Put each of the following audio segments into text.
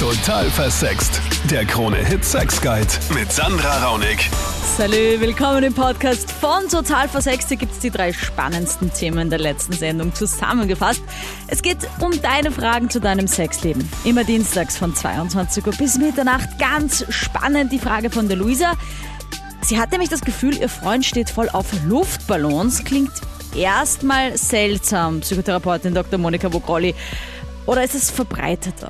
Total versext. Der Krone-Hit Sex Guide mit Sandra Raunig. Salü, willkommen im Podcast von Total Versext. Hier gibt es die drei spannendsten Themen der letzten Sendung zusammengefasst. Es geht um deine Fragen zu deinem Sexleben. Immer dienstags von 22 Uhr bis Mitternacht. Ganz spannend die Frage von der Luisa. Sie hat nämlich das Gefühl, ihr Freund steht voll auf Luftballons. Klingt erstmal seltsam, Psychotherapeutin Dr. Monika Vogrolli. Oder ist es verbreiteter?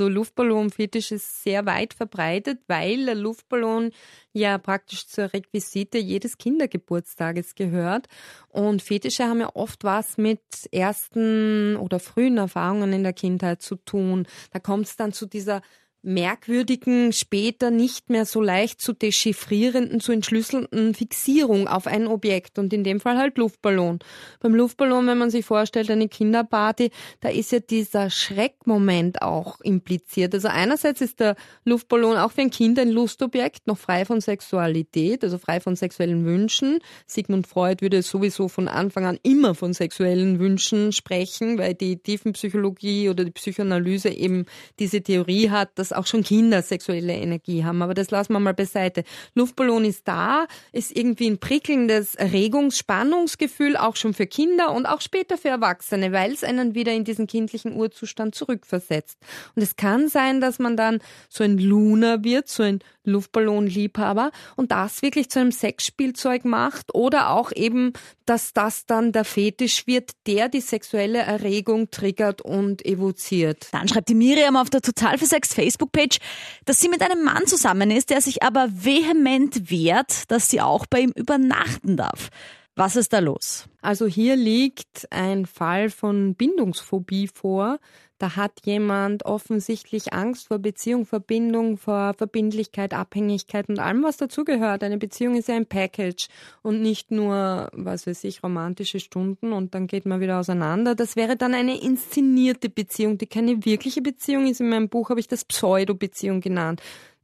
So Luftballonfetisch ist sehr weit verbreitet, weil der Luftballon ja praktisch zur Requisite jedes Kindergeburtstages gehört. Und Fetische haben ja oft was mit ersten oder frühen Erfahrungen in der Kindheit zu tun. Da kommt es dann zu dieser merkwürdigen, später nicht mehr so leicht zu dechiffrierenden, zu entschlüsselnden Fixierung auf ein Objekt und in dem Fall halt Luftballon. Beim Luftballon, wenn man sich vorstellt, eine Kinderparty, da ist ja dieser Schreckmoment auch impliziert. Also einerseits ist der Luftballon auch für ein Kind ein Lustobjekt, noch frei von Sexualität, also frei von sexuellen Wünschen. Sigmund Freud würde sowieso von Anfang an immer von sexuellen Wünschen sprechen, weil die Tiefenpsychologie oder die Psychoanalyse eben diese Theorie hat, dass dass auch schon Kinder sexuelle Energie haben. Aber das lassen wir mal beiseite. Luftballon ist da, ist irgendwie ein prickelndes Erregungsspannungsgefühl, auch schon für Kinder und auch später für Erwachsene, weil es einen wieder in diesen kindlichen Urzustand zurückversetzt. Und es kann sein, dass man dann so ein Luna wird, so ein Luftballonliebhaber und das wirklich zu einem Sexspielzeug macht oder auch eben, dass das dann der Fetisch wird, der die sexuelle Erregung triggert und evoziert. Dann schreibt die Miriam auf der Total Versext Facebook-Page, dass sie mit einem Mann zusammen ist, der sich aber vehement wehrt, dass sie auch bei ihm übernachten darf. Was ist da los? Also hier liegt ein Fall von Bindungsphobie vor. Da hat jemand offensichtlich Angst vor Beziehung, Verbindung, vor Verbindlichkeit, Abhängigkeit und allem, was dazugehört. Eine Beziehung ist ja ein Package und nicht nur, was weiß ich, romantische Stunden und dann geht man wieder auseinander. Das wäre dann eine inszenierte Beziehung, die keine wirkliche Beziehung ist. In meinem Buch habe ich das Pseudo-Beziehung genannt.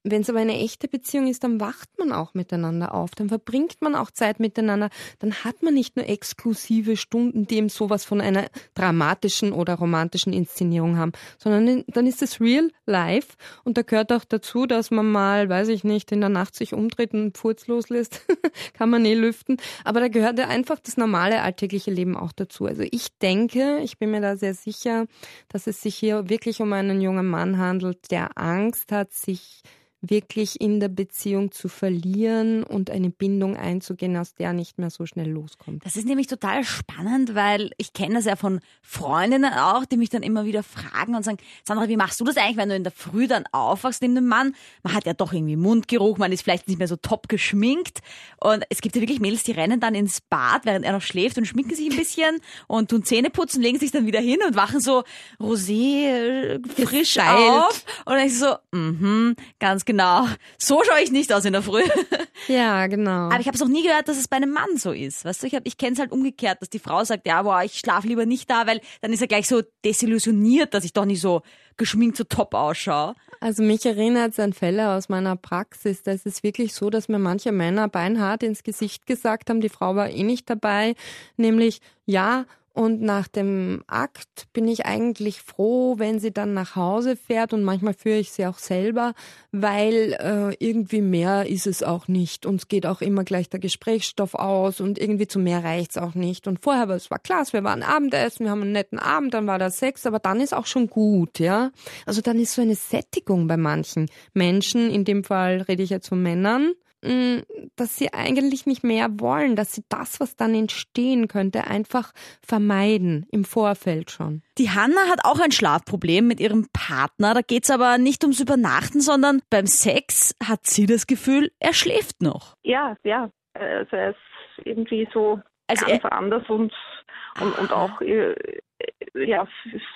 Wenn es aber eine echte Beziehung ist, dann wacht man auch miteinander auf, dann verbringt man auch Zeit miteinander, dann hat man nicht nur exklusive Stunden, die eben sowas von einer dramatischen oder romantischen Inszenierung haben, sondern dann ist es real life. Und da gehört auch dazu, dass man mal, weiß ich nicht, in der Nacht sich umdreht und einen Furz loslässt, kann man eh lüften, aber da gehört ja einfach das normale alltägliche Leben auch dazu. Also ich denke, ich bin mir da sehr sicher, dass es sich hier wirklich um einen jungen Mann handelt, der Angst hat, sich wirklich in der Beziehung zu verlieren und eine Bindung einzugehen, aus der nicht mehr so schnell loskommt. Das ist nämlich total spannend, weil ich kenne das ja von Freundinnen auch, die mich dann immer wieder fragen und sagen, Sandra, wie machst du das eigentlich, wenn du in der Früh dann aufwachst neben dem Mann? Man hat ja doch irgendwie Mundgeruch, man ist vielleicht nicht mehr so top geschminkt und es gibt ja wirklich Mädels, die rennen dann ins Bad, während er noch schläft und schminken sich ein bisschen und tun Zähne putzen, legen sich dann wieder hin und wachen so rosé äh, frisch Gesteilt. auf und dann ist so, mhm, ganz genau. So schaue ich nicht aus in der Früh. Ja, genau. Aber ich habe es noch nie gehört, dass es bei einem Mann so ist. Weißt du, ich, hab, ich kenne es halt umgekehrt, dass die Frau sagt, ja, boah, ich schlafe lieber nicht da, weil dann ist er gleich so desillusioniert, dass ich doch nicht so geschminkt so top ausschaue. Also mich erinnert es an Fälle aus meiner Praxis. Da ist es wirklich so, dass mir manche Männer beinhart ins Gesicht gesagt haben, die Frau war eh nicht dabei, nämlich ja, und nach dem Akt bin ich eigentlich froh, wenn sie dann nach Hause fährt und manchmal führe ich sie auch selber, weil äh, irgendwie mehr ist es auch nicht. Uns geht auch immer gleich der Gesprächsstoff aus und irgendwie zu mehr reicht's auch nicht. Und vorher war es war klar, wir waren Abendessen, wir haben einen netten Abend, dann war da Sex, aber dann ist auch schon gut, ja. Also dann ist so eine Sättigung bei manchen Menschen, in dem Fall rede ich jetzt von Männern, dass sie eigentlich nicht mehr wollen, dass sie das, was dann entstehen könnte, einfach vermeiden im Vorfeld schon. Die Hanna hat auch ein Schlafproblem mit ihrem Partner. Da geht's aber nicht ums Übernachten, sondern beim Sex hat sie das Gefühl, er schläft noch. Ja, ja. Also er ist irgendwie so also ganz er, anders und, und, und auch äh, ja,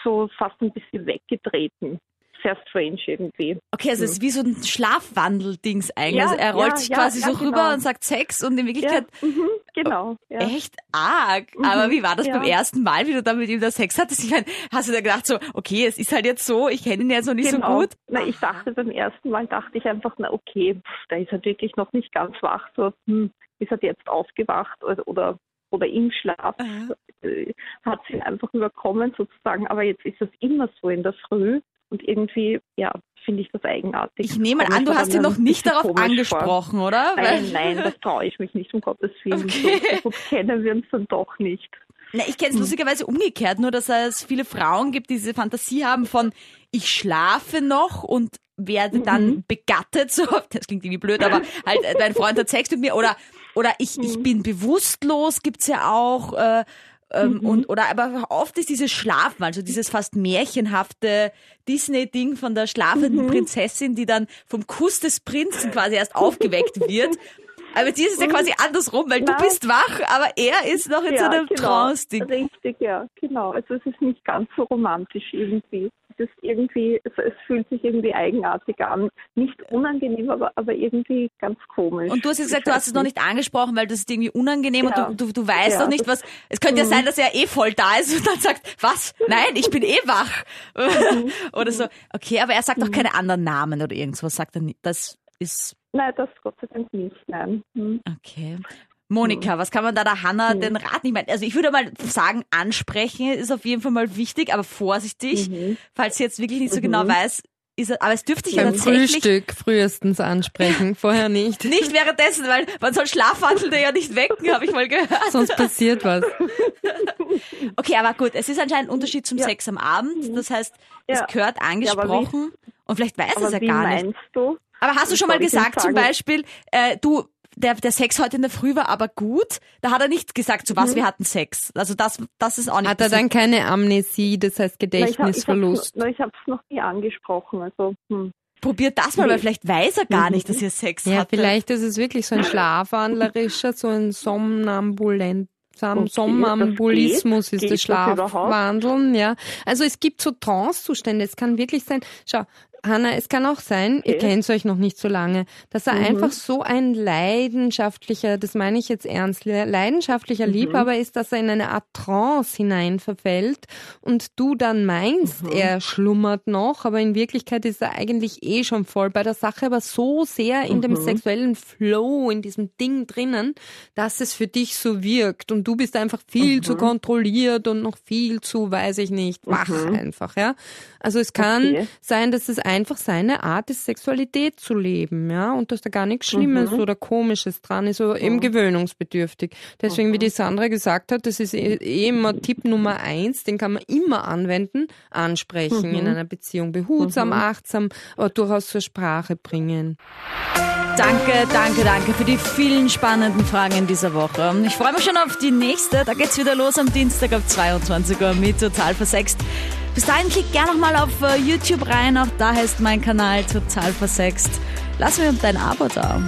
so fast ein bisschen weggetreten sehr strange irgendwie. Okay, also es ist wie so ein Schlafwandel-Dings eigentlich. Ja, also er rollt ja, sich quasi ja, so rüber genau. und sagt Sex und in Wirklichkeit. Mhm, genau. Echt arg. Mhm, Aber wie war das beim ersten Mal, wie du da mit ihm das Sex hattest? Ich meine, hast du da gedacht so, okay, es ist halt jetzt so, ich kenne ihn jetzt noch nicht genau. so gut? Na, ich dachte beim ersten Mal, dachte ich einfach, na okay, da ist er wirklich noch nicht ganz wach. So, hm, ist er jetzt aufgewacht oder, oder oder im Schlaf äh, hat sie einfach überkommen sozusagen. Aber jetzt ist es immer so in der Früh, und irgendwie, ja, finde ich das eigenartig. Ich nehme an, du hast ihn noch nicht darauf angesprochen, vor. oder? Nein, nein, das traue ich mich nicht, um Gottes Willen. Okay. So, so kennen wir uns dann doch nicht. Na, ich kenne es lustigerweise umgekehrt, nur dass es viele Frauen gibt, die diese Fantasie haben von ich schlafe noch und werde dann mhm. begattet, so, das klingt irgendwie blöd, aber halt, dein Freund hat Sex mit mir oder, oder ich, ich mhm. bin bewusstlos, gibt's ja auch, äh, ähm, mhm. und, oder aber oft ist dieses Schlafen, also dieses fast märchenhafte Disney-Ding von der schlafenden mhm. Prinzessin, die dann vom Kuss des Prinzen quasi erst aufgeweckt wird. Aber dir ist es ja quasi andersrum, weil Nein. du bist wach, aber er ist noch in ja, so einem genau. Trance-Ding. Richtig, ja, genau. Also es ist nicht ganz so romantisch irgendwie ist irgendwie, es, es, fühlt sich irgendwie eigenartig an. Nicht unangenehm, aber, aber irgendwie ganz komisch. Und du hast ja gesagt, du hast es noch nicht angesprochen, weil das ist irgendwie unangenehm ja. und du, du, du weißt ja, noch nicht, was. Es könnte ja mhm. sein, dass er eh voll da ist und dann sagt, was? Nein, ich bin eh wach. Mhm. oder so. Okay, aber er sagt doch mhm. keine anderen Namen oder irgendwas, sagt er nicht. Das ist. Nein, das Gott sei Dank nicht, nein. Mhm. Okay. Monika, was kann man da der Hanna mhm. den Rat nicht meinen? Also ich würde mal sagen, ansprechen ist auf jeden Fall mal wichtig, aber vorsichtig, mhm. falls sie jetzt wirklich nicht so genau mhm. weiß, ist er, aber es dürfte sich ja tatsächlich... Frühstück frühestens ansprechen, vorher nicht. nicht währenddessen, weil man soll Schlafwandelnde ja nicht wecken, habe ich mal gehört. Sonst passiert was. okay, aber gut, es ist anscheinend ein Unterschied zum ja. Sex am Abend, mhm. das heißt, ja. es gehört angesprochen ja, und vielleicht weiß es ja gar nicht. Du? Aber hast du schon mal gesagt zum Beispiel, äh, du, der, der Sex heute in der Früh war aber gut. Da hat er nicht gesagt, zu was mhm. wir hatten Sex. Also das, das ist auch nicht. Hat er dann keine Amnesie, das heißt Gedächtnisverlust? Na, ich habe es noch nie angesprochen. Also hm. Probiert das mal, weil vielleicht weiß er gar nicht, dass ihr Sex ja, hatte. Ja, vielleicht ist es wirklich so ein schlafwandlerischer, so ein Somnambulent okay, Somnambulismus ist das Schlafwandeln, ja. Also es gibt so Trance-Zustände. Es kann wirklich sein, schau, Hanna, es kann auch sein, okay. ihr kennt euch noch nicht so lange, dass er mhm. einfach so ein leidenschaftlicher, das meine ich jetzt ernst, leidenschaftlicher mhm. Liebhaber ist, dass er in eine Art Trance hinein verfällt und du dann meinst, mhm. er schlummert noch, aber in Wirklichkeit ist er eigentlich eh schon voll bei der Sache, aber so sehr in dem mhm. sexuellen Flow, in diesem Ding drinnen, dass es für dich so wirkt und du bist einfach viel zu mhm. kontrolliert und noch viel zu, weiß ich nicht, wach mhm. einfach, ja. Also es kann okay. sein, dass es einfach seine Art ist, Sexualität zu leben, ja, und dass da gar nichts Schlimmes mhm. oder Komisches dran ist, oder eben gewöhnungsbedürftig. Deswegen, mhm. wie die Sandra gesagt hat, das ist eh, eh immer Tipp Nummer eins, den kann man immer anwenden, ansprechen in mhm. einer Beziehung, behutsam, mhm. achtsam, aber durchaus zur Sprache bringen. Danke, danke, danke für die vielen spannenden Fragen in dieser Woche. Ich freue mich schon auf die nächste. Da geht's wieder los am Dienstag ab 22 Uhr mit Total Versext. Bis dahin klick gerne nochmal auf äh, YouTube rein. Auch da heißt mein Kanal Total Versext. Lass mir dein Abo da.